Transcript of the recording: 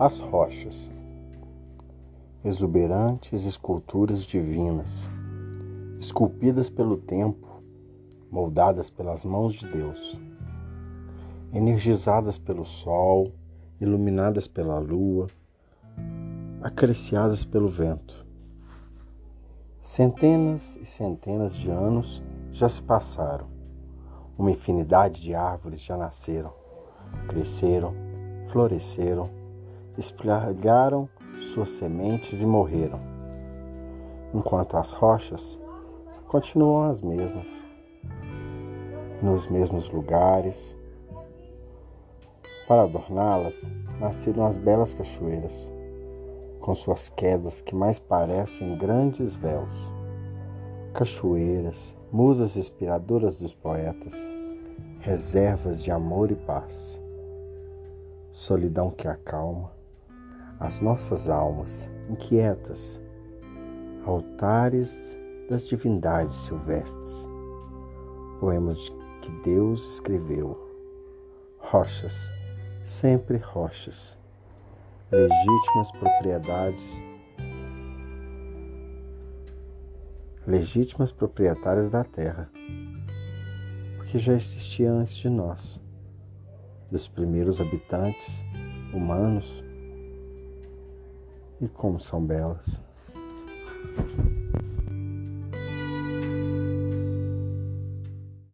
As rochas, exuberantes esculturas divinas, esculpidas pelo tempo, moldadas pelas mãos de Deus, energizadas pelo sol, iluminadas pela lua, acariciadas pelo vento. Centenas e centenas de anos já se passaram. Uma infinidade de árvores já nasceram, cresceram, floresceram, espalharam suas sementes e morreram. Enquanto as rochas continuam as mesmas, nos mesmos lugares. Para adorná-las, nasceram as belas cachoeiras com suas quedas que mais parecem grandes véus. Cachoeiras, musas inspiradoras dos poetas, reservas de amor e paz. Solidão que acalma as nossas almas inquietas, altares das divindades silvestres, poemas que Deus escreveu, rochas, sempre rochas. Legítimas propriedades, legítimas proprietárias da terra, porque já existia antes de nós, dos primeiros habitantes humanos, e como são belas.